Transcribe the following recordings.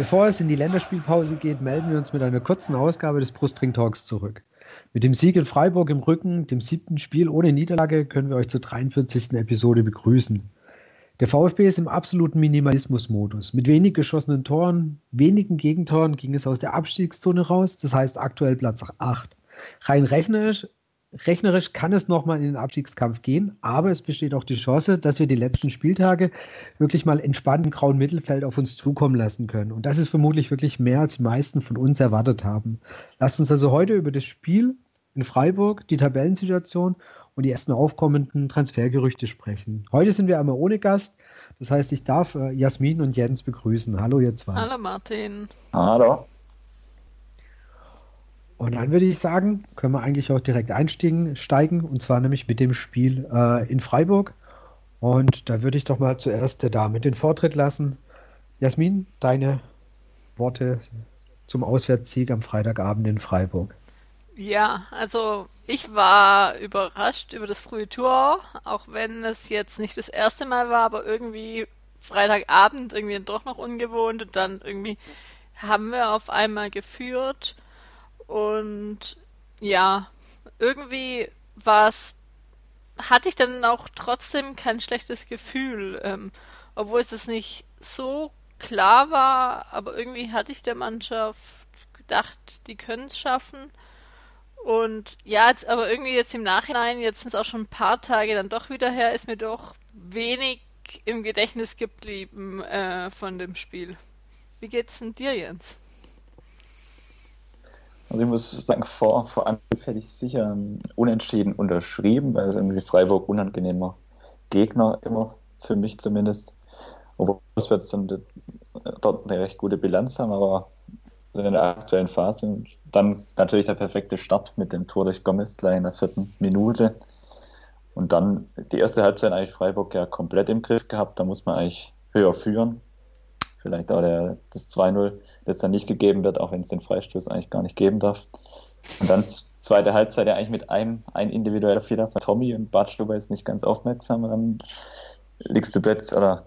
Bevor es in die Länderspielpause geht, melden wir uns mit einer kurzen Ausgabe des Brustring Talks zurück. Mit dem Sieg in Freiburg im Rücken, dem siebten Spiel ohne Niederlage, können wir euch zur 43. Episode begrüßen. Der VfB ist im absoluten Minimalismus-Modus. Mit wenig geschossenen Toren, wenigen Gegentoren ging es aus der Abstiegszone raus, das heißt aktuell Platz 8. Rein rechnerisch rechnerisch kann es nochmal in den Abstiegskampf gehen, aber es besteht auch die Chance, dass wir die letzten Spieltage wirklich mal entspannt im grauen Mittelfeld auf uns zukommen lassen können. Und das ist vermutlich wirklich mehr, als die meisten von uns erwartet haben. Lasst uns also heute über das Spiel in Freiburg, die Tabellensituation und die ersten aufkommenden Transfergerüchte sprechen. Heute sind wir einmal ohne Gast. Das heißt, ich darf äh, Jasmin und Jens begrüßen. Hallo, ihr zwei. Hallo, Martin. Hallo. Und dann würde ich sagen, können wir eigentlich auch direkt einsteigen, steigen, und zwar nämlich mit dem Spiel äh, in Freiburg. Und da würde ich doch mal zuerst der Dame den Vortritt lassen. Jasmin, deine Worte zum Auswärtssieg am Freitagabend in Freiburg. Ja, also ich war überrascht über das frühe Tor, auch wenn es jetzt nicht das erste Mal war, aber irgendwie Freitagabend irgendwie doch noch ungewohnt und dann irgendwie haben wir auf einmal geführt und ja, irgendwie war es, hatte ich dann auch trotzdem kein schlechtes Gefühl, ähm, obwohl es nicht so klar war, aber irgendwie hatte ich der Mannschaft gedacht, die können es schaffen. Und ja, jetzt aber irgendwie jetzt im Nachhinein, jetzt sind es auch schon ein paar Tage dann doch wieder her, ist mir doch wenig im Gedächtnis geblieben äh, von dem Spiel. Wie geht's denn dir, Jens? Also ich muss sagen, vor, vor Angriff hätte ich sicher unentschieden unterschrieben, weil es irgendwie Freiburg unangenehmer Gegner immer, für mich zumindest. Obwohl wir jetzt dann dort eine recht gute Bilanz haben, aber in der aktuellen Phase. Dann natürlich der perfekte Start mit dem Tor durch Gomez gleich in der vierten Minute. Und dann die erste Halbzeit eigentlich Freiburg ja komplett im Griff gehabt. Da muss man eigentlich höher führen. Vielleicht auch der, das 2-0 das dann nicht gegeben wird, auch wenn es den Freistoß eigentlich gar nicht geben darf. Und dann zweite Halbzeit ja eigentlich mit einem ein individueller Fehler von Tommy und Bartstuber ist nicht ganz aufmerksam und dann liegst du plötzlich oder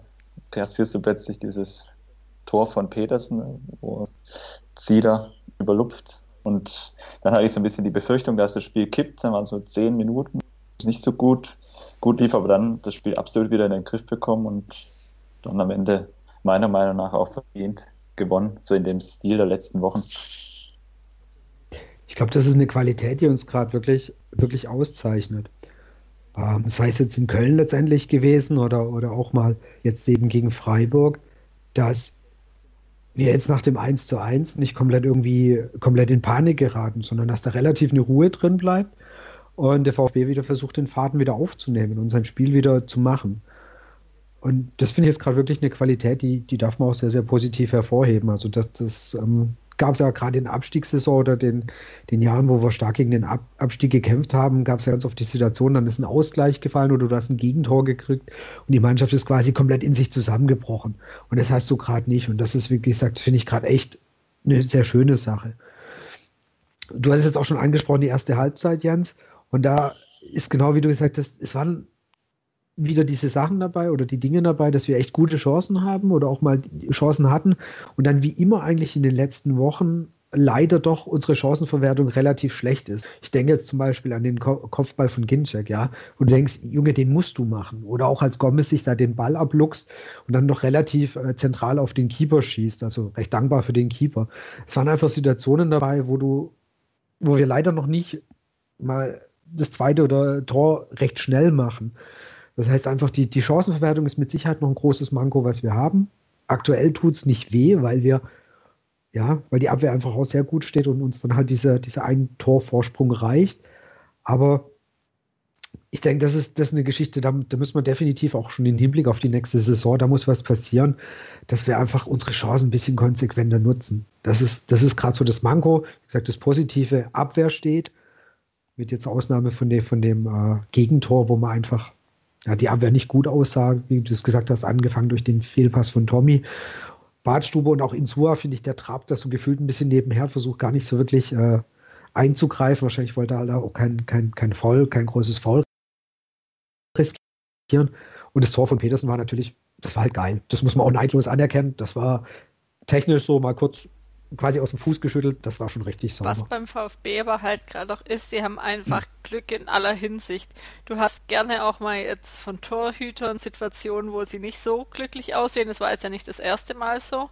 kassierst du plötzlich dieses Tor von Petersen, wo Zieder überlupft. Und dann hatte ich so ein bisschen die Befürchtung, dass das Spiel kippt. Dann waren so zehn Minuten, nicht so gut, gut lief, aber dann das Spiel absolut wieder in den Griff bekommen und dann am Ende meiner Meinung nach auch verdient gewonnen, so in dem Stil der letzten Wochen. Ich glaube, das ist eine Qualität, die uns gerade wirklich, wirklich auszeichnet. Ähm, sei es jetzt in Köln letztendlich gewesen oder, oder auch mal jetzt eben gegen Freiburg, dass wir jetzt nach dem 1 zu 1 nicht komplett irgendwie komplett in Panik geraten, sondern dass da relativ eine Ruhe drin bleibt und der VfB wieder versucht, den Faden wieder aufzunehmen und sein Spiel wieder zu machen. Und das finde ich jetzt gerade wirklich eine Qualität, die, die darf man auch sehr, sehr positiv hervorheben. Also das, das ähm, gab es ja gerade in der Abstiegssaison oder den, den Jahren, wo wir stark gegen den Ab Abstieg gekämpft haben, gab es ja ganz oft die Situation, dann ist ein Ausgleich gefallen oder du hast ein Gegentor gekriegt und die Mannschaft ist quasi komplett in sich zusammengebrochen. Und das hast du gerade nicht. Und das ist, wie gesagt, finde ich gerade echt eine sehr schöne Sache. Du hast jetzt auch schon angesprochen, die erste Halbzeit, Jens. Und da ist genau wie du gesagt hast, es waren wieder diese Sachen dabei oder die Dinge dabei, dass wir echt gute Chancen haben oder auch mal Chancen hatten und dann wie immer eigentlich in den letzten Wochen leider doch unsere Chancenverwertung relativ schlecht ist. Ich denke jetzt zum Beispiel an den Kopfball von Ginczek, ja, und du denkst, Junge, den musst du machen. Oder auch als Gomez sich da den Ball abluchst und dann noch relativ äh, zentral auf den Keeper schießt, also recht dankbar für den Keeper. Es waren einfach Situationen dabei, wo du, wo wir leider noch nicht mal das zweite oder Tor recht schnell machen. Das heißt einfach, die, die Chancenverwertung ist mit Sicherheit noch ein großes Manko, was wir haben. Aktuell tut es nicht weh, weil wir, ja, weil die Abwehr einfach auch sehr gut steht und uns dann halt dieser, dieser ein Torvorsprung reicht. Aber ich denke, das ist, das ist eine Geschichte, da, da müssen wir definitiv auch schon den Hinblick auf die nächste Saison, da muss was passieren, dass wir einfach unsere Chancen ein bisschen konsequenter nutzen. Das ist, das ist gerade so das Manko. Wie gesagt, das positive Abwehr steht, mit jetzt Ausnahme von dem, von dem äh, Gegentor, wo man einfach ja, die Abwehr nicht gut aussah, wie du es gesagt hast, angefangen durch den Fehlpass von Tommy. Badstube und auch Insua, finde ich, der trabt das so gefühlt ein bisschen nebenher, versucht gar nicht so wirklich äh, einzugreifen. Wahrscheinlich wollte er halt auch kein, kein, kein Foul, kein großes Foul riskieren. Und das Tor von Petersen war natürlich, das war halt geil. Das muss man auch neidlos anerkennen. Das war technisch so mal kurz quasi aus dem Fuß geschüttelt. Das war schon richtig sauber. Was beim VfB aber halt gerade auch ist, sie haben einfach hm. Glück in aller Hinsicht. Du hast gerne auch mal jetzt von Torhütern Situationen, wo sie nicht so glücklich aussehen. Das war jetzt ja nicht das erste Mal so.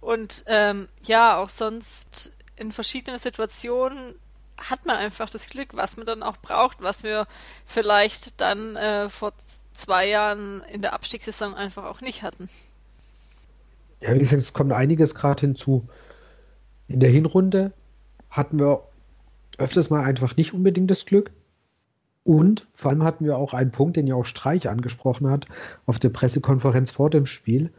Und ähm, ja, auch sonst in verschiedenen Situationen hat man einfach das Glück, was man dann auch braucht, was wir vielleicht dann äh, vor zwei Jahren in der Abstiegssaison einfach auch nicht hatten. Ja, wie gesagt, es kommt einiges gerade hinzu. In der Hinrunde hatten wir öfters mal einfach nicht unbedingt das Glück. Und vor allem hatten wir auch einen Punkt, den ja auch Streich angesprochen hat, auf der Pressekonferenz vor dem Spiel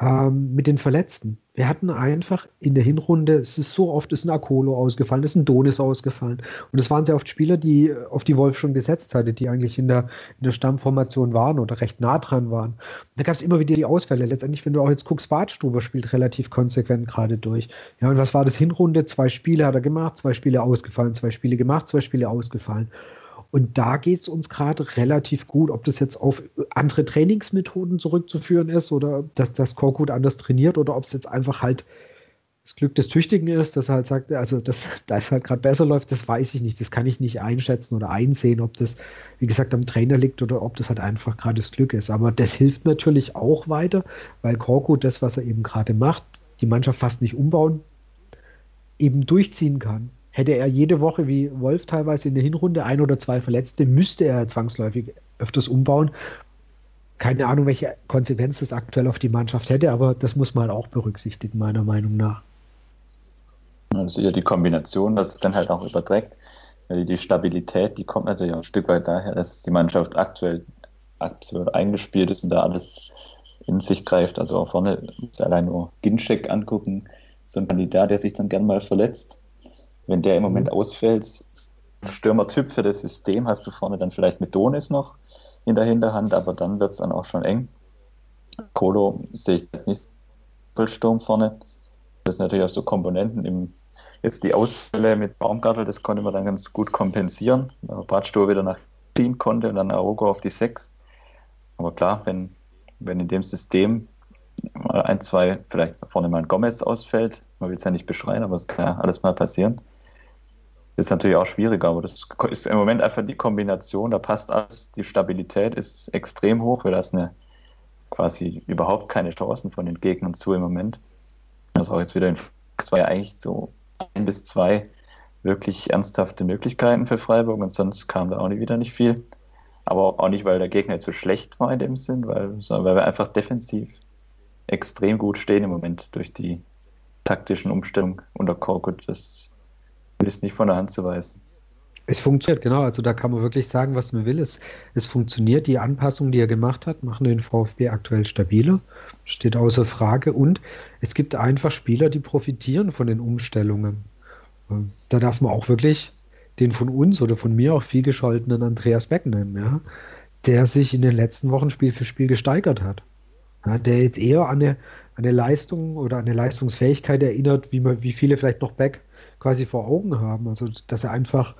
ähm, mit den Verletzten. Wir hatten einfach in der Hinrunde, es ist so oft, ist ein Akolo ausgefallen, ist ein Donis ausgefallen. Und es waren sehr oft Spieler, die auf die Wolf schon gesetzt hatte, die eigentlich in der, in der Stammformation waren oder recht nah dran waren. Da gab es immer wieder die Ausfälle. Letztendlich, wenn du auch jetzt guckst, Badstuber spielt relativ konsequent gerade durch. Ja, und was war das Hinrunde? Zwei Spiele hat er gemacht, zwei Spiele ausgefallen, zwei Spiele gemacht, zwei Spiele ausgefallen. Und da geht es uns gerade relativ gut, ob das jetzt auf andere Trainingsmethoden zurückzuführen ist oder dass das Korkut anders trainiert oder ob es jetzt einfach halt das Glück des Tüchtigen ist, dass er halt sagt, also dass das halt gerade besser läuft, das weiß ich nicht. Das kann ich nicht einschätzen oder einsehen, ob das, wie gesagt, am Trainer liegt oder ob das halt einfach gerade das Glück ist. Aber das hilft natürlich auch weiter, weil Korkut das, was er eben gerade macht, die Mannschaft fast nicht umbauen, eben durchziehen kann. Hätte er jede Woche wie Wolf teilweise in der Hinrunde ein oder zwei Verletzte, müsste er zwangsläufig öfters umbauen. Keine Ahnung, welche Konsequenz das aktuell auf die Mannschaft hätte, aber das muss man auch berücksichtigen, meiner Meinung nach. Ja, sicher die Kombination, dass es dann halt auch überträgt. Die Stabilität, die kommt natürlich auch ein Stück weit daher, dass die Mannschaft aktuell absolut eingespielt ist und da alles in sich greift. Also auch vorne, allein nur Ginczek angucken, so ein Kandidat, der sich dann gern mal verletzt wenn der im Moment mhm. ausfällt, Stürmertyp für das System hast du vorne dann vielleicht mit Donis noch in der Hinterhand, aber dann wird es dann auch schon eng. Kolo sehe ich jetzt nicht Sturm vorne. Das sind natürlich auch so Komponenten im jetzt die Ausfälle mit Baumgartel, das konnte man dann ganz gut kompensieren. Bratstuhl wieder nach ziehen konnte und dann Arogo auf die 6. Aber klar, wenn, wenn in dem System mal ein, zwei, vielleicht vorne mal ein Gomez ausfällt, man will es ja nicht beschreien, aber es kann ja alles mal passieren, ist natürlich auch schwieriger, aber das ist im Moment einfach die Kombination, da passt alles, die Stabilität ist extrem hoch, wir lassen eine, quasi überhaupt keine Chancen von den Gegnern zu im Moment. Also auch jetzt wieder in es war ja eigentlich so ein bis zwei wirklich ernsthafte Möglichkeiten für Freiburg und sonst kam da auch nicht, wieder nicht viel. Aber auch nicht, weil der Gegner jetzt so schlecht war in dem Sinn, weil, sondern weil wir einfach defensiv extrem gut stehen im Moment durch die taktischen Umstellungen unter Korkut. Das ist nicht von der Hand zu weisen. Es funktioniert, genau. Also da kann man wirklich sagen, was man will. Es, es funktioniert. Die Anpassungen, die er gemacht hat, machen den VfB aktuell stabiler. Steht außer Frage. Und es gibt einfach Spieler, die profitieren von den Umstellungen. Da darf man auch wirklich den von uns oder von mir auch viel gescholtenen Andreas Beck nennen, ja, der sich in den letzten Wochen Spiel für Spiel gesteigert hat. Ja, der jetzt eher an eine, eine Leistung oder eine Leistungsfähigkeit erinnert, wie, man, wie viele vielleicht noch Beck quasi vor Augen haben. Also, dass er einfach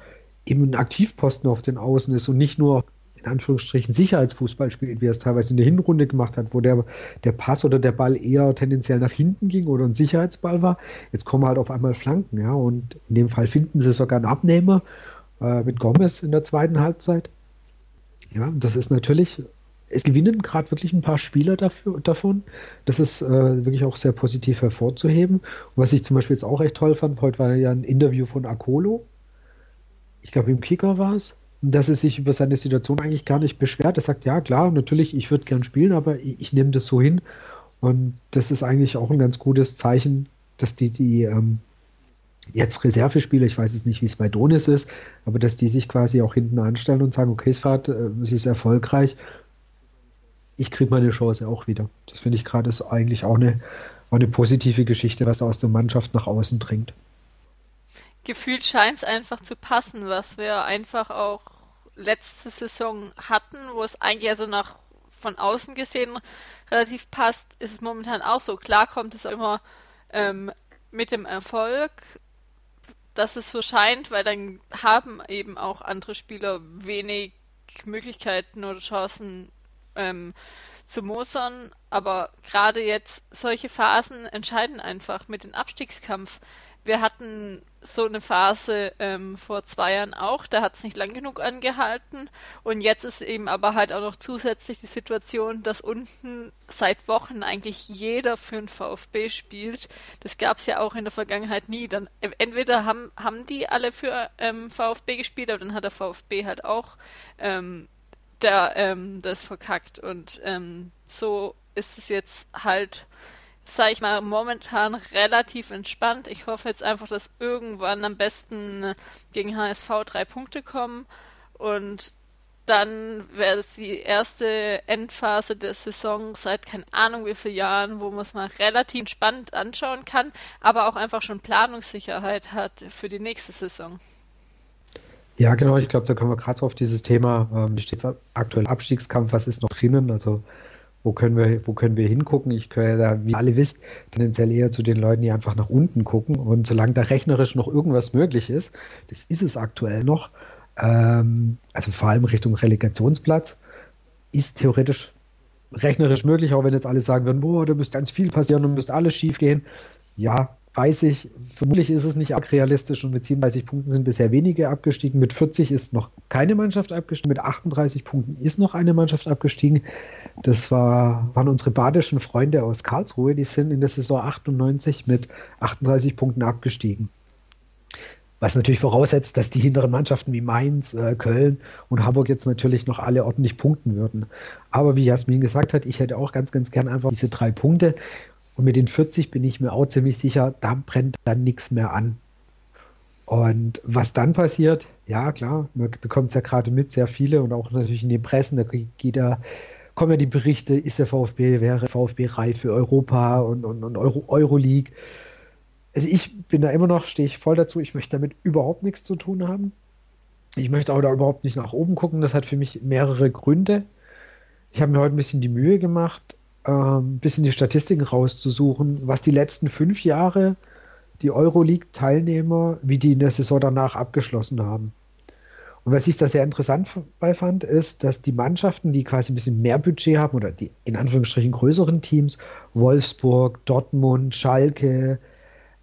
eben ein Aktivposten auf den Außen ist und nicht nur in Anführungsstrichen Sicherheitsfußball spielt, wie er es teilweise in der Hinrunde gemacht hat, wo der, der Pass oder der Ball eher tendenziell nach hinten ging oder ein Sicherheitsball war. Jetzt kommen halt auf einmal Flanken, ja, und in dem Fall finden sie sogar einen Abnehmer äh, mit Gomez in der zweiten Halbzeit. Ja, das ist natürlich es gewinnen gerade wirklich ein paar Spieler dafür, davon. Das ist äh, wirklich auch sehr positiv hervorzuheben. Und was ich zum Beispiel jetzt auch echt toll fand, heute war ja ein Interview von Akolo. Ich glaube, im Kicker war es. Dass er sich über seine Situation eigentlich gar nicht beschwert. Er sagt, ja klar, natürlich, ich würde gern spielen, aber ich, ich nehme das so hin. Und das ist eigentlich auch ein ganz gutes Zeichen, dass die, die ähm, jetzt Reservespieler, ich weiß jetzt nicht, wie es bei Donis ist, aber dass die sich quasi auch hinten anstellen und sagen, okay, es, fahrt, äh, es ist erfolgreich ich kriege meine Chance auch wieder. Das finde ich gerade ist eigentlich auch eine, auch eine positive Geschichte, was aus der Mannschaft nach außen dringt. Gefühlt scheint es einfach zu passen, was wir einfach auch letzte Saison hatten, wo es eigentlich also nach von außen gesehen relativ passt, ist es momentan auch so. Klar kommt es immer ähm, mit dem Erfolg, dass es so scheint, weil dann haben eben auch andere Spieler wenig Möglichkeiten oder Chancen ähm, zu mosern. Aber gerade jetzt solche Phasen entscheiden einfach mit dem Abstiegskampf. Wir hatten so eine Phase ähm, vor zwei Jahren auch, da hat es nicht lang genug angehalten und jetzt ist eben aber halt auch noch zusätzlich die Situation, dass unten seit Wochen eigentlich jeder für den VfB spielt. Das gab es ja auch in der Vergangenheit nie. Dann äh, entweder haben, haben die alle für ähm, VfB gespielt, aber dann hat der VfB halt auch ähm, der, ähm, das verkackt und ähm, so ist es jetzt halt sage ich mal, momentan relativ entspannt. Ich hoffe jetzt einfach, dass irgendwann am besten gegen HSV drei Punkte kommen und dann wäre es die erste Endphase der Saison seit keine Ahnung wie vielen Jahren, wo man es mal relativ entspannt anschauen kann, aber auch einfach schon Planungssicherheit hat für die nächste Saison. Ja, genau, ich glaube, da kommen wir gerade auf dieses Thema, ähm, wie steht es aktuell Abstiegskampf, was ist noch drinnen? Also wo können wir, wo können wir hingucken? Ich gehöre da, wie alle wisst, tendenziell eher zu den Leuten, die einfach nach unten gucken. Und solange da rechnerisch noch irgendwas möglich ist, das ist es aktuell noch, ähm, also vor allem Richtung Relegationsplatz, ist theoretisch rechnerisch möglich, auch wenn jetzt alle sagen würden, boah, da müsste ganz viel passieren und müsste alles schief gehen. Ja, weiß ich, vermutlich ist es nicht realistisch und mit 37 Punkten sind bisher wenige abgestiegen. Mit 40 ist noch keine Mannschaft abgestiegen, mit 38 Punkten ist noch eine Mannschaft abgestiegen. Das war, waren unsere badischen Freunde aus Karlsruhe, die sind in der Saison 98 mit 38 Punkten abgestiegen. Was natürlich voraussetzt, dass die hinteren Mannschaften wie Mainz, äh, Köln und Hamburg jetzt natürlich noch alle ordentlich punkten würden. Aber wie Jasmin gesagt hat, ich hätte auch ganz, ganz gern einfach diese drei Punkte. Und mit den 40 bin ich mir auch ziemlich sicher, da brennt dann nichts mehr an. Und was dann passiert, ja klar, man bekommt es ja gerade mit, sehr viele und auch natürlich in den Pressen, da geht da, kommen ja die Berichte, ist der VfB, wäre VfB reif für Europa und, und, und Euro, Euroleague. Also ich bin da immer noch, stehe ich voll dazu, ich möchte damit überhaupt nichts zu tun haben. Ich möchte auch da überhaupt nicht nach oben gucken, das hat für mich mehrere Gründe. Ich habe mir heute ein bisschen die Mühe gemacht, ein ähm, bisschen die Statistiken rauszusuchen, was die letzten fünf Jahre die Euroleague-Teilnehmer, wie die in der Saison danach abgeschlossen haben. Und was ich da sehr interessant bei fand, ist, dass die Mannschaften, die quasi ein bisschen mehr Budget haben oder die in Anführungsstrichen größeren Teams, Wolfsburg, Dortmund, Schalke,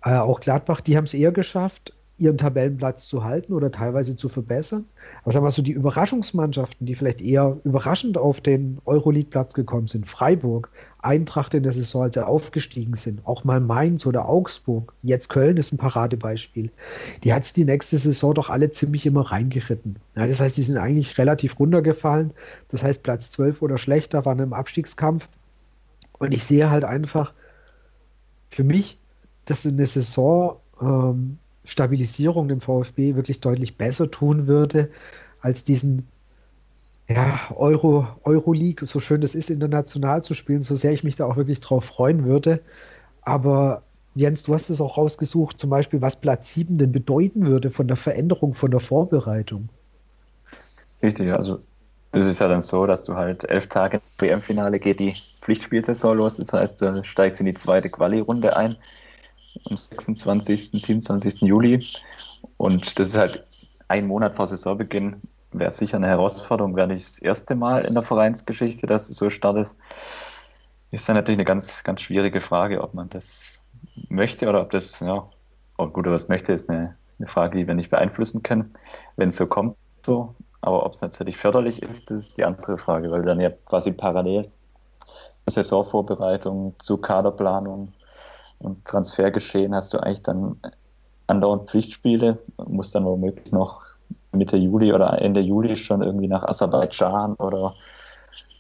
äh, auch Gladbach, die haben es eher geschafft, ihren Tabellenplatz zu halten oder teilweise zu verbessern. Aber sagen wir so, die Überraschungsmannschaften, die vielleicht eher überraschend auf den Euroleague-Platz gekommen sind, Freiburg, Eintracht in der Saison, als sie aufgestiegen sind, auch mal Mainz oder Augsburg, jetzt Köln ist ein Paradebeispiel, die hat es die nächste Saison doch alle ziemlich immer reingeritten. Ja, das heißt, die sind eigentlich relativ runtergefallen. Das heißt, Platz 12 oder schlechter waren im Abstiegskampf. Und ich sehe halt einfach für mich, dass eine Saison ähm, Stabilisierung dem VfB wirklich deutlich besser tun würde, als diesen ja, Euro, Euroleague, so schön es ist, international zu spielen, so sehr ich mich da auch wirklich drauf freuen würde. Aber Jens, du hast es auch rausgesucht, zum Beispiel, was Platz 7 denn bedeuten würde von der Veränderung, von der Vorbereitung. Richtig, also es ist ja dann so, dass du halt elf Tage im WM-Finale geht die Pflichtspielsaison los, das heißt, du steigst in die zweite Quali-Runde ein am 26., 27. Juli. Und das ist halt ein Monat vor Saisonbeginn. Wäre sicher eine Herausforderung, wäre nicht das erste Mal in der Vereinsgeschichte, dass es so startet. Ist dann natürlich eine ganz, ganz schwierige Frage, ob man das möchte oder ob das, ja, oh gut, oder was möchte, ist eine, eine Frage, die wir nicht beeinflussen können. Wenn es so kommt, so. Aber ob es natürlich förderlich ist, ist die andere Frage, weil dann ja quasi parallel Saisonvorbereitung zu Kaderplanung, und Transfergeschehen hast du eigentlich dann andauernd Pflichtspiele, musst dann womöglich noch Mitte Juli oder Ende Juli schon irgendwie nach Aserbaidschan oder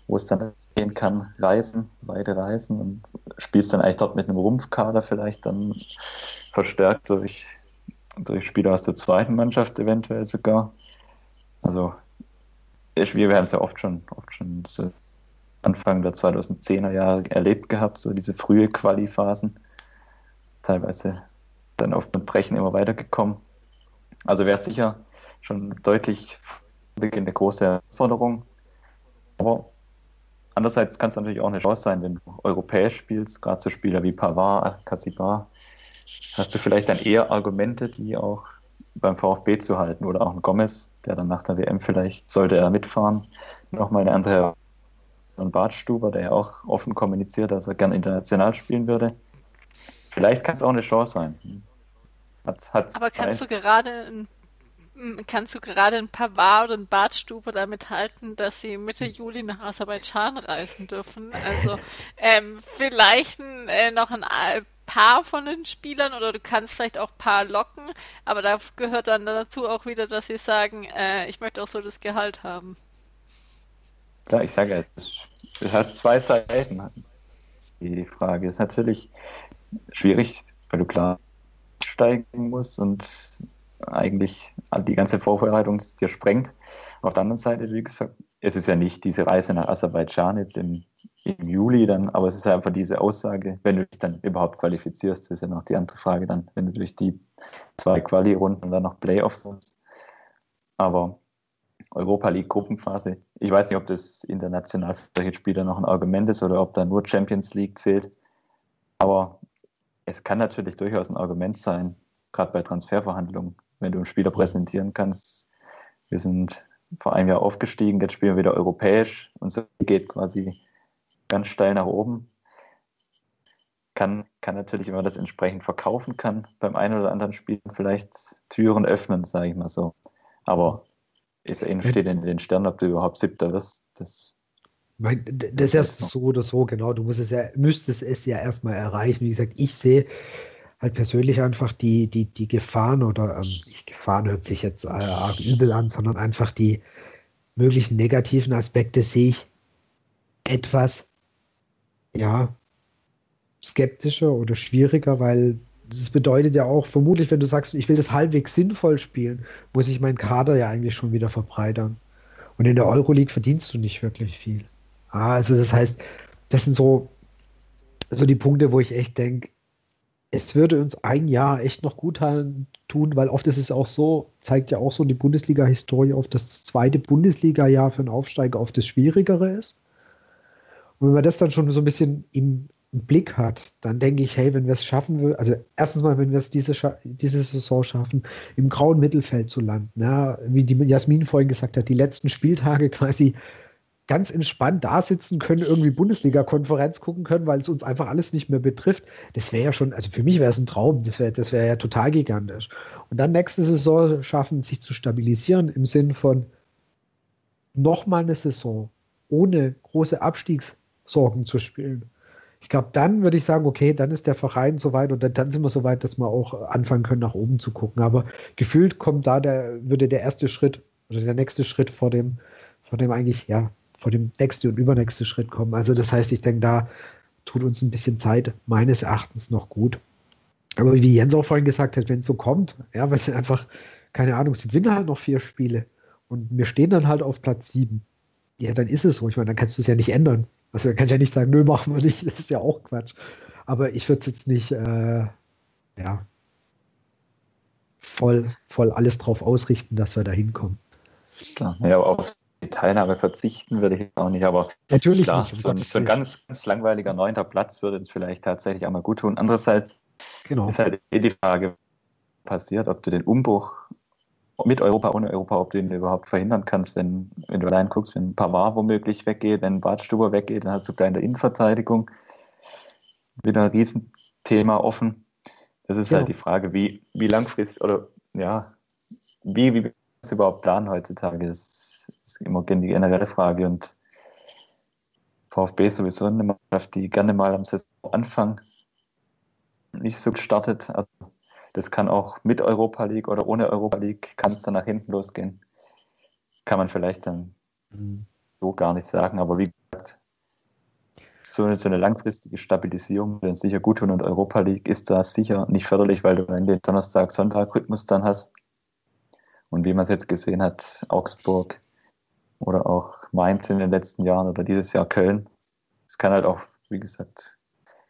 wo es dann gehen kann, reisen, weite reisen und spielst dann eigentlich dort mit einem Rumpfkader vielleicht dann verstärkt durch, durch Spieler aus der zweiten Mannschaft eventuell sogar. Also wir haben es ja oft schon, oft schon so Anfang der 2010er Jahre erlebt gehabt, so diese frühe Quali-Phasen teilweise dann auf mit Brechen immer weitergekommen. Also wäre sicher schon deutlich eine große Herausforderung. Aber andererseits kann es natürlich auch eine Chance sein, wenn du europäisch spielst, gerade so Spieler wie Pavard, Cassibar, hast du vielleicht dann eher Argumente, die auch beim VfB zu halten oder auch ein Gomez, der dann nach der WM vielleicht, sollte er mitfahren, nochmal eine andere und Bartstuber, der ja auch offen kommuniziert, dass er gern international spielen würde. Vielleicht kann es auch eine Chance sein. Hat, Aber kannst du gerade ein Kannst du gerade ein paar Bar oder ein Bartstube damit halten, dass sie Mitte Juli nach Aserbaidschan reisen dürfen? Also ähm, vielleicht äh, noch ein paar von den Spielern oder du kannst vielleicht auch ein paar locken, aber da gehört dann dazu auch wieder, dass sie sagen, äh, ich möchte auch so das Gehalt haben. Klar, ich sage, es, es hat zwei Seiten. Die Frage ist natürlich schwierig, weil du klar steigen musst und eigentlich die ganze Vorbereitung dir sprengt. Auf der anderen Seite, wie gesagt, es ist ja nicht diese Reise nach Aserbaidschan jetzt im, im Juli dann, aber es ist einfach diese Aussage, wenn du dich dann überhaupt qualifizierst, ist ja noch die andere Frage dann, wenn du durch die zwei Quali-Runden und dann noch Playoff musst. Aber Europa League Gruppenphase. Ich weiß nicht, ob das international für solche Spieler noch ein Argument ist oder ob da nur Champions League zählt. Aber es kann natürlich durchaus ein Argument sein, gerade bei Transferverhandlungen, wenn du einen Spieler präsentieren kannst. Wir sind vor einem Jahr aufgestiegen, jetzt spielen wir wieder europäisch und so geht quasi ganz steil nach oben. Kann, kann natürlich, wenn man das entsprechend verkaufen kann, beim einen oder anderen Spiel vielleicht Türen öffnen, sage ich mal so. Aber ist steht in den Sternen, ob du überhaupt Siebter wirst. Das, das ist erst so oder so, genau. Du musst es ja, müsstest es ja erstmal erreichen. Wie gesagt, ich sehe halt persönlich einfach die, die, die Gefahren oder ähm, nicht Gefahren hört sich jetzt äh, arg übel an, sondern einfach die möglichen negativen Aspekte sehe ich etwas, ja, skeptischer oder schwieriger, weil das bedeutet ja auch, vermutlich, wenn du sagst, ich will das halbwegs sinnvoll spielen, muss ich meinen Kader ja eigentlich schon wieder verbreitern. Und in der Euroleague verdienst du nicht wirklich viel. Ah, also das heißt, das sind so, so die Punkte, wo ich echt denke, es würde uns ein Jahr echt noch gut tun, weil oft ist es auch so, zeigt ja auch so die Bundesliga-Historie auf, dass das zweite Bundesliga-Jahr für einen Aufsteiger oft das Schwierigere ist. Und wenn man das dann schon so ein bisschen im Blick hat, dann denke ich, hey, wenn wir es schaffen würden, also erstens mal, wenn wir es diese, diese Saison schaffen, im grauen Mittelfeld zu landen, ja, wie die Jasmin vorhin gesagt hat, die letzten Spieltage quasi ganz entspannt da sitzen können, irgendwie Bundesliga-Konferenz gucken können, weil es uns einfach alles nicht mehr betrifft. Das wäre ja schon, also für mich wäre es ein Traum, das wäre das wär ja total gigantisch. Und dann nächste Saison schaffen, sich zu stabilisieren im Sinn von nochmal eine Saison ohne große Abstiegssorgen zu spielen ich glaube, dann würde ich sagen, okay, dann ist der Verein soweit und dann, dann sind wir soweit, dass wir auch anfangen können, nach oben zu gucken. Aber gefühlt kommt da der, würde der erste Schritt oder der nächste Schritt vor dem, vor dem eigentlich, ja, vor dem nächste und übernächste Schritt kommen. Also das heißt, ich denke, da tut uns ein bisschen Zeit meines Erachtens noch gut. Aber wie Jens auch vorhin gesagt hat, wenn es so kommt, ja, weil es einfach, keine Ahnung, es gewinnen halt noch vier Spiele und wir stehen dann halt auf Platz sieben. Ja, dann ist es so. Ich meine, dann kannst du es ja nicht ändern. Also da kannst du ja nicht sagen, nö, machen wir nicht, das ist ja auch Quatsch. Aber ich würde es jetzt nicht, äh, ja, voll, voll alles drauf ausrichten, dass wir da hinkommen. Ja, aber auf die Teilnahme verzichten würde ich auch nicht, aber natürlich klar, nicht, so, ein, so ein ganz, ganz langweiliger neunter Platz würde uns vielleicht tatsächlich auch mal gut tun. Andererseits genau. ist halt eh die Frage, passiert, ob du den Umbruch mit Europa, ohne Europa, ob du ihn überhaupt verhindern kannst, wenn, wenn du allein guckst, wenn Pavard womöglich weggeht, wenn Bartstuber weggeht, dann hast du da in der Innenverteidigung wieder ein Riesenthema offen. Das ist ja. halt die Frage, wie, wie langfristig oder ja, wie, wie wir das überhaupt planen heutzutage, das ist immer die generelle Frage und VfB ist sowieso eine Mannschaft, die gerne mal am Saisonanfang nicht so gestartet. Also das kann auch mit Europa League oder ohne Europa League, kann es dann nach hinten losgehen. Kann man vielleicht dann mhm. so gar nicht sagen, aber wie gesagt, so eine, so eine langfristige Stabilisierung würde sicher gut tun und Europa League ist da sicher nicht förderlich, weil du den Donnerstag-Sonntag-Rhythmus dann hast. Und wie man es jetzt gesehen hat, Augsburg oder auch Mainz in den letzten Jahren oder dieses Jahr Köln, es kann halt auch, wie gesagt,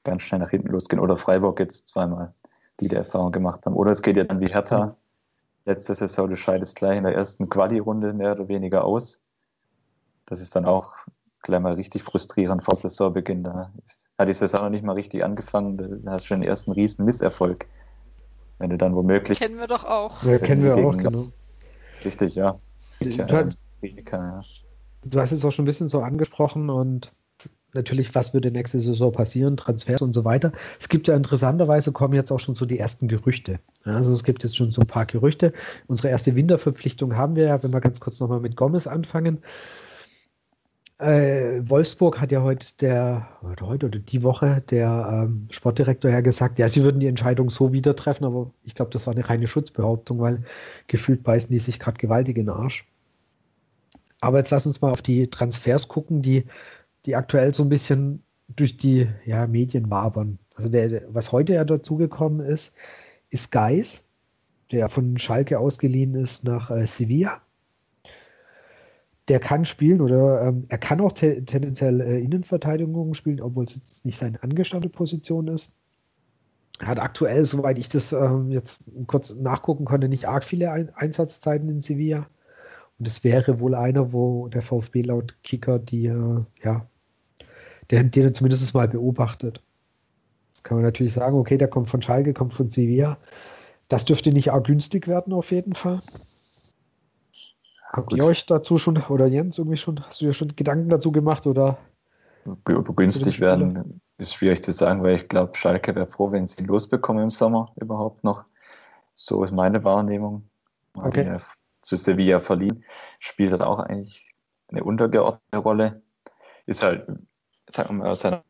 ganz schnell nach hinten losgehen oder Freiburg jetzt zweimal die die Erfahrung gemacht haben. Oder es geht ja dann wie Hertha. Letzte Saison, du scheidest gleich in der ersten Quali-Runde mehr oder weniger aus. Das ist dann auch gleich mal richtig frustrierend vor Saisonbeginn. Da hat die Saison noch nicht mal richtig angefangen, da hast du schon den ersten riesen Misserfolg. Wenn du dann womöglich. Kennen wir doch auch. Ja, kennen wir auch, genau. Richtig, ja. Du, du hast es auch schon ein bisschen so angesprochen und natürlich, was würde nächste Saison passieren, Transfers und so weiter. Es gibt ja interessanterweise kommen jetzt auch schon so die ersten Gerüchte. Also es gibt jetzt schon so ein paar Gerüchte. Unsere erste Winterverpflichtung haben wir ja, wenn wir ganz kurz nochmal mit Gomez anfangen. Äh, Wolfsburg hat ja heute der, heute oder die Woche der ähm, Sportdirektor ja gesagt, ja, sie würden die Entscheidung so wieder treffen, aber ich glaube, das war eine reine Schutzbehauptung, weil gefühlt beißen die sich gerade gewaltig in den Arsch. Aber jetzt lass uns mal auf die Transfers gucken, die die aktuell so ein bisschen durch die ja, Medien wabern. Also der, was heute ja dazugekommen ist, ist Geis, der von Schalke ausgeliehen ist nach äh, Sevilla. Der kann spielen oder ähm, er kann auch te tendenziell äh, Innenverteidigung spielen, obwohl es jetzt nicht seine angestammte Position ist. Er hat aktuell, soweit ich das äh, jetzt kurz nachgucken konnte, nicht arg viele Ein Einsatzzeiten in Sevilla. Und es wäre wohl einer, wo der VfB laut Kicker die äh, ja, der, den zumindest mal beobachtet. Jetzt kann man natürlich sagen, okay, der kommt von Schalke, kommt von Sevilla. Das dürfte nicht arg günstig werden, auf jeden Fall. Habt ihr euch dazu schon, oder Jens, irgendwie schon, hast du dir schon Gedanken dazu gemacht, oder? Günstig werden ist schwierig zu sagen, weil ich glaube, Schalke wäre froh, wenn sie losbekommen im Sommer überhaupt noch. So ist meine Wahrnehmung. Okay. Zu Sevilla verliehen, spielt er auch eigentlich eine untergeordnete Rolle. Ist halt sagen wir mal, aus seiner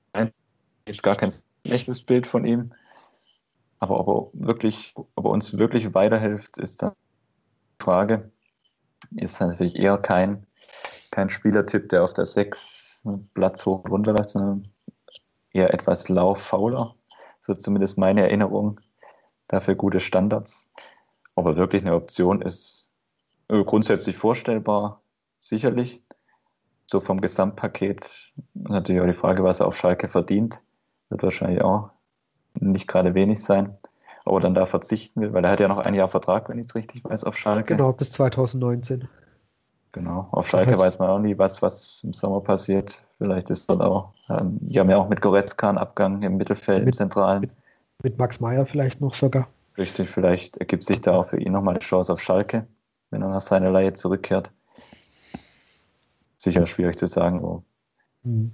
jetzt gar kein schlechtes Bild von ihm. Aber ob er wirklich, ob er uns wirklich weiterhilft, ist dann die Frage. Ist natürlich eher kein, kein Spielertyp, der auf der 6 Platz hoch und runter läuft, sondern eher etwas lauffauler. So zumindest meine Erinnerung. Dafür gute Standards. Ob er wirklich eine Option ist, grundsätzlich vorstellbar, sicherlich so vom Gesamtpaket natürlich auch die Frage, was er auf Schalke verdient. Wird wahrscheinlich auch nicht gerade wenig sein. Aber dann da verzichten will, weil er hat ja noch ein Jahr Vertrag, wenn ich es richtig weiß, auf Schalke. Genau, bis 2019. Genau, auf Schalke das heißt, weiß man auch nie, was, was im Sommer passiert. Vielleicht ist dort auch, ähm, die haben ja auch mit Goretzka einen Abgang im Mittelfeld, mit, im Zentralen. Mit, mit Max Meyer vielleicht noch sogar. Richtig, vielleicht ergibt sich da auch für ihn nochmal eine Chance auf Schalke, wenn er nach seiner Leihe zurückkehrt sicher schwierig zu sagen. Oh. Mhm.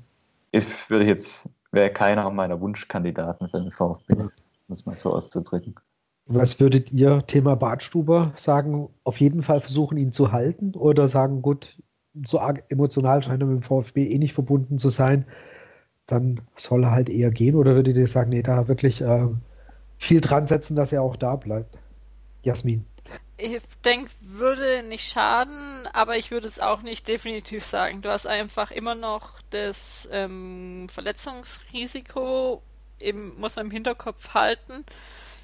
Ich würde jetzt, wäre keiner meiner Wunschkandidaten für den VfB, um es mal so auszudrücken. Was würdet ihr, Thema Badstuber, sagen, auf jeden Fall versuchen, ihn zu halten oder sagen, gut, so arg emotional scheint er mit dem VfB eh nicht verbunden zu sein, dann soll er halt eher gehen oder würdet ihr sagen, nee, da wirklich äh, viel dran setzen, dass er auch da bleibt? Jasmin ich denke, würde nicht schaden, aber ich würde es auch nicht definitiv sagen. Du hast einfach immer noch das ähm, Verletzungsrisiko, im, muss man im Hinterkopf halten.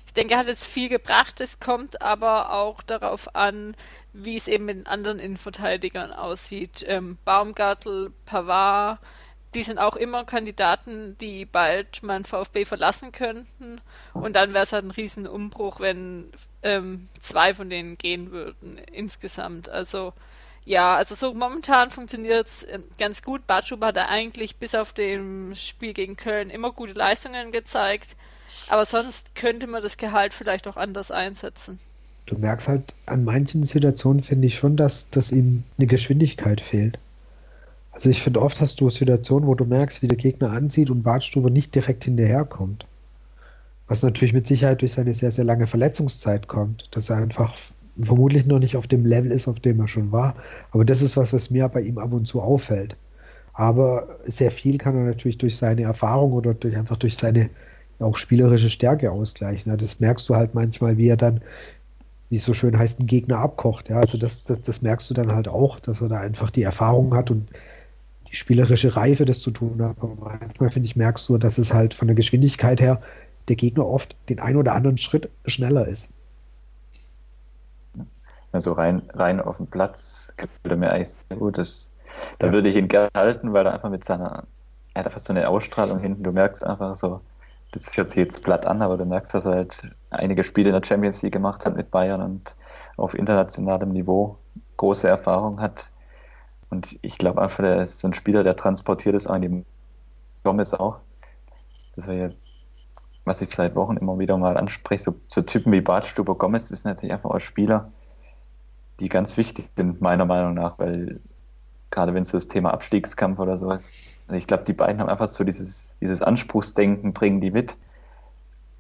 Ich denke, hat jetzt viel gebracht. Es kommt aber auch darauf an, wie es eben mit den anderen Innenverteidigern aussieht. Ähm, Baumgartel, Pavard, die sind auch immer Kandidaten, die bald mein VfB verlassen könnten. Und dann wäre es halt ein Riesenumbruch, wenn ähm, zwei von denen gehen würden insgesamt. Also ja, also so momentan funktioniert es ähm, ganz gut. Batschuba hat er eigentlich bis auf dem Spiel gegen Köln immer gute Leistungen gezeigt. Aber sonst könnte man das Gehalt vielleicht auch anders einsetzen. Du merkst halt an manchen Situationen, finde ich schon, dass, dass ihm eine Geschwindigkeit fehlt. Also ich finde, oft hast du Situationen, wo du merkst, wie der Gegner anzieht und Bartstube nicht direkt hinterherkommt. Was natürlich mit Sicherheit durch seine sehr, sehr lange Verletzungszeit kommt, dass er einfach vermutlich noch nicht auf dem Level ist, auf dem er schon war. Aber das ist was, was mir bei ihm ab und zu auffällt. Aber sehr viel kann er natürlich durch seine Erfahrung oder durch, einfach durch seine auch spielerische Stärke ausgleichen. Das merkst du halt manchmal, wie er dann, wie es so schön heißt, einen Gegner abkocht. Also das, das, das merkst du dann halt auch, dass er da einfach die Erfahrung hat und die spielerische Reife, das zu tun hat. Aber manchmal, finde ich, merkst du, dass es halt von der Geschwindigkeit her der Gegner oft den ein oder anderen Schritt schneller ist. Also rein, rein auf dem Platz gefällt mir eigentlich sehr gut. Das, da ja. würde ich ihn gerne halten, weil er einfach mit seiner, er hat einfach so eine Ausstrahlung hinten. Du merkst einfach so, das hört sich jetzt platt an, aber du merkst, dass er halt einige Spiele in der Champions League gemacht hat mit Bayern und auf internationalem Niveau große Erfahrung hat Und ich glaube einfach, der ist so ein Spieler, der transportiert es an die Gomez auch. Das wäre jetzt, was ich seit Wochen immer wieder mal anspreche, so, so Typen wie Bartstuber Gomez ist natürlich einfach auch Spieler, die ganz wichtig sind, meiner Meinung nach, weil gerade wenn es so das Thema Abstiegskampf oder so ist, also ich glaube, die beiden haben einfach so dieses, dieses Anspruchsdenken, bringen die mit,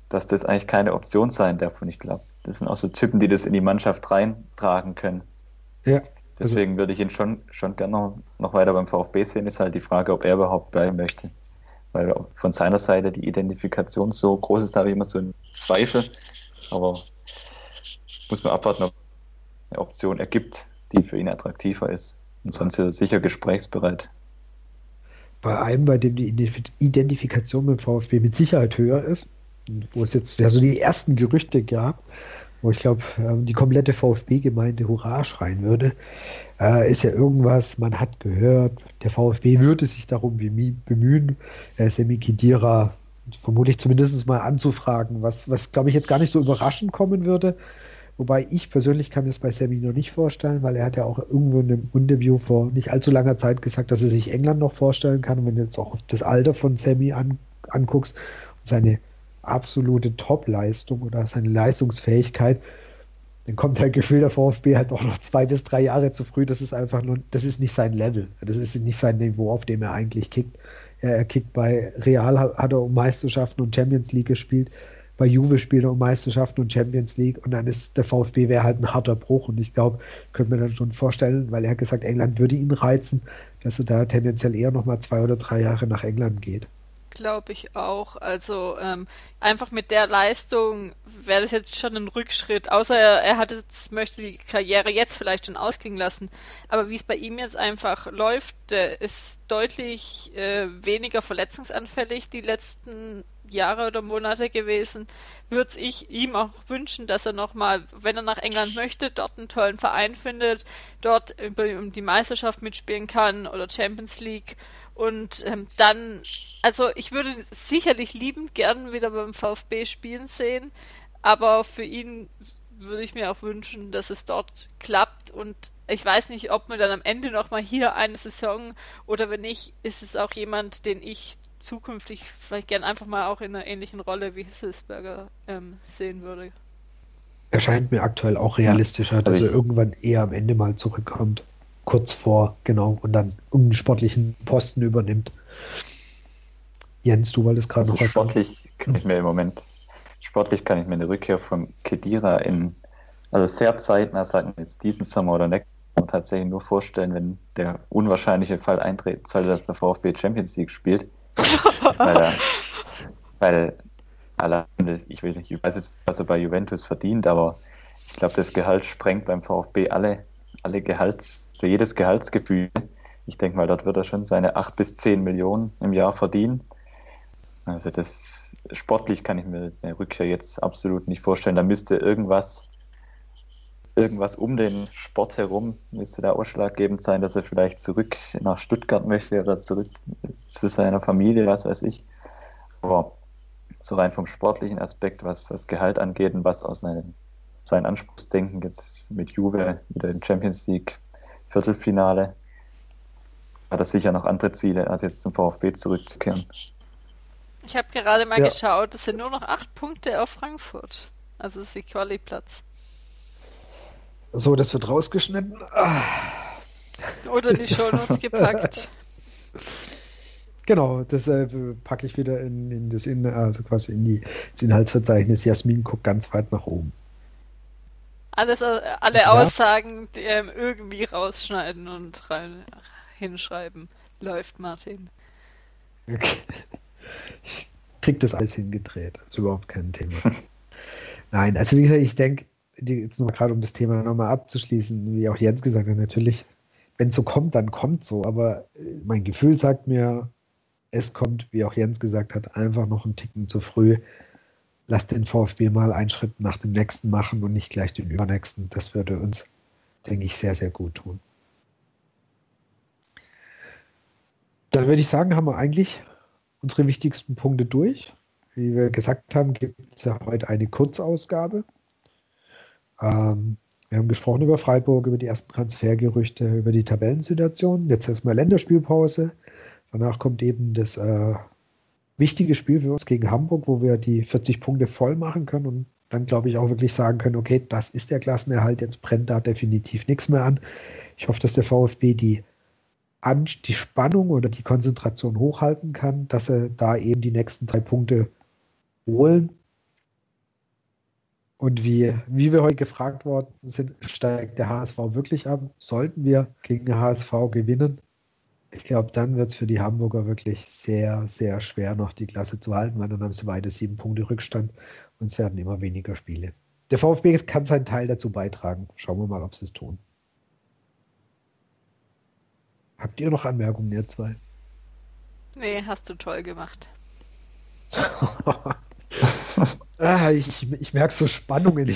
dass das eigentlich keine Option sein darf. Und ich glaube, das sind auch so Typen, die das in die Mannschaft reintragen können. Ja. Also Deswegen würde ich ihn schon, schon gerne noch weiter beim VfB sehen. Ist halt die Frage, ob er überhaupt bleiben möchte. Weil von seiner Seite die Identifikation so groß ist, da habe ich immer so einen Zweifel. Aber muss man abwarten, ob eine Option ergibt, die für ihn attraktiver ist. Und sonst ist er sicher gesprächsbereit. Bei einem, bei dem die Identifikation mit dem VfB mit Sicherheit höher ist, wo es jetzt ja so die ersten Gerüchte gab, wo ich glaube, ähm, die komplette VfB-Gemeinde Hurra schreien würde, äh, ist ja irgendwas, man hat gehört, der VfB würde sich darum bemühen, äh, Semi Khedira vermutlich zumindest mal anzufragen, was, was glaube ich jetzt gar nicht so überraschend kommen würde. Wobei ich persönlich kann mir das bei Sammy noch nicht vorstellen, weil er hat ja auch irgendwo in einem Interview vor nicht allzu langer Zeit gesagt, dass er sich England noch vorstellen kann. Und wenn du jetzt auch das Alter von Sammy an, anguckst und seine absolute Top-Leistung oder seine Leistungsfähigkeit, dann kommt halt Gefühl der VfB halt auch noch zwei bis drei Jahre zu früh. Das ist einfach nur, das ist nicht sein Level. Das ist nicht sein Niveau, auf dem er eigentlich kickt. Er, er kickt bei Real, hat er um Meisterschaften und Champions League gespielt. Bei Juve spielt er um Meisterschaften und Champions League und dann ist der VfB wäre halt ein harter Bruch und ich glaube, könnte man dann schon vorstellen, weil er hat gesagt, England würde ihn reizen, dass er da tendenziell eher nochmal zwei oder drei Jahre nach England geht glaube ich auch. Also ähm, einfach mit der Leistung wäre das jetzt schon ein Rückschritt. Außer er, er hat jetzt, möchte die Karriere jetzt vielleicht schon ausklingen lassen. Aber wie es bei ihm jetzt einfach läuft, der ist deutlich äh, weniger verletzungsanfällig die letzten Jahre oder Monate gewesen, würde ich ihm auch wünschen, dass er nochmal, wenn er nach England möchte, dort einen tollen Verein findet, dort um die Meisterschaft mitspielen kann oder Champions League und ähm, dann, also ich würde sicherlich liebend gern wieder beim VfB spielen sehen, aber für ihn würde ich mir auch wünschen, dass es dort klappt und ich weiß nicht, ob man dann am Ende nochmal hier eine Saison oder wenn nicht, ist es auch jemand, den ich zukünftig vielleicht gern einfach mal auch in einer ähnlichen Rolle wie Hisselsberger ähm, sehen würde. Erscheint mir aktuell auch realistischer, dass also er irgendwann eher am Ende mal zurückkommt kurz vor, genau, und dann irgendeinen sportlichen Posten übernimmt. Jens, du wolltest gerade also noch was sportlich sagen. kann ich mir im Moment, sportlich kann ich mir eine Rückkehr von Kedira in, also sehr zeitnah, sagen wir jetzt diesen Sommer oder nächsten Sommer tatsächlich nur vorstellen, wenn der unwahrscheinliche Fall eintreten sollte, dass der VfB Champions League spielt. weil, er, weil allein, ich weiß nicht, ich weiß jetzt, was er bei Juventus verdient, aber ich glaube, das Gehalt sprengt beim VfB alle, alle Gehalts, für jedes Gehaltsgefühl. Ich denke mal, dort wird er schon seine 8 bis 10 Millionen im Jahr verdienen. Also das sportlich kann ich mir eine Rückkehr jetzt absolut nicht vorstellen. Da müsste irgendwas, irgendwas um den Sport herum, müsste da ausschlaggebend sein, dass er vielleicht zurück nach Stuttgart möchte oder zurück zu seiner Familie, was weiß ich. Aber so rein vom sportlichen Aspekt, was, was Gehalt angeht und was aus seinem, sein Anspruchsdenken jetzt mit Juve wieder in Champions League Viertelfinale hat er sicher noch andere Ziele, als jetzt zum VfB zurückzukehren. Ich habe gerade mal ja. geschaut, es sind nur noch acht Punkte auf Frankfurt. Also ist die Quali-Platz. So, das wird rausgeschnitten. Ah. Oder die Shownotes gepackt. Genau, das äh, packe ich wieder in, in das in, also quasi in die, das Inhaltsverzeichnis. Jasmin guckt ganz weit nach oben. Alles, äh, alle ja. Aussagen die, ähm, irgendwie rausschneiden und rein, hinschreiben. Läuft, Martin. Okay. Ich krieg das alles hingedreht. Das ist überhaupt kein Thema. Nein, also wie gesagt, ich denke, jetzt noch gerade um das Thema nochmal abzuschließen, wie auch Jens gesagt hat, natürlich, wenn es so kommt, dann kommt so. Aber äh, mein Gefühl sagt mir, es kommt, wie auch Jens gesagt hat, einfach noch ein Ticken zu früh lass den VfB mal einen Schritt nach dem nächsten machen und nicht gleich den übernächsten. Das würde uns, denke ich, sehr, sehr gut tun. Dann würde ich sagen, haben wir eigentlich unsere wichtigsten Punkte durch. Wie wir gesagt haben, gibt es ja heute eine Kurzausgabe. Ähm, Wir haben gesprochen über Freiburg, über die ersten Transfergerüchte, über die Tabellensituation. Jetzt erstmal Länderspielpause. Danach kommt eben das äh, wichtige Spiel für uns gegen Hamburg, wo wir die 40 Punkte voll machen können und dann, glaube ich, auch wirklich sagen können, okay, das ist der Klassenerhalt, jetzt brennt da definitiv nichts mehr an. Ich hoffe, dass der VfB die, an, die Spannung oder die Konzentration hochhalten kann, dass er da eben die nächsten drei Punkte holen. Und wie, wie wir heute gefragt worden sind, steigt der HSV wirklich ab? Sollten wir gegen den HSV gewinnen? Ich glaube, dann wird es für die Hamburger wirklich sehr, sehr schwer, noch die Klasse zu halten, weil dann haben sie beide sieben Punkte Rückstand und es werden immer weniger Spiele. Der VfB kann seinen Teil dazu beitragen. Schauen wir mal, ob sie es tun. Habt ihr noch Anmerkungen, ihr zwei? Nee, hast du toll gemacht. ah, ich, ich merke so Spannungen.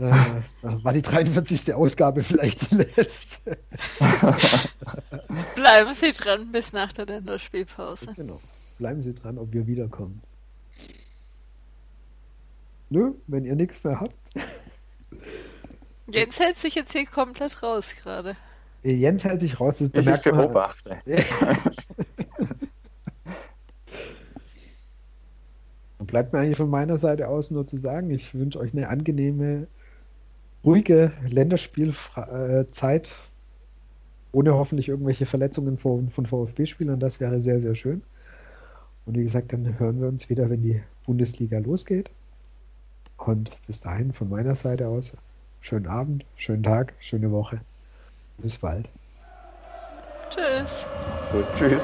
äh, war die 43. Ausgabe vielleicht die letzte? Bleiben Sie dran bis nach der Länderspielpause. Genau. Bleiben Sie dran, ob wir wiederkommen. Nö, wenn ihr nichts mehr habt. Jens hält sich jetzt hier komplett raus gerade. Jens hält sich raus, das ich bemerkt man. beobachte. Bleibt mir eigentlich von meiner Seite aus nur zu sagen, ich wünsche euch eine angenehme, ruhige Länderspielzeit, ohne hoffentlich irgendwelche Verletzungen von, von VfB-Spielern. Das wäre sehr, sehr schön. Und wie gesagt, dann hören wir uns wieder, wenn die Bundesliga losgeht. Und bis dahin von meiner Seite aus, schönen Abend, schönen Tag, schöne Woche. Bis bald. Tschüss. Gut, tschüss.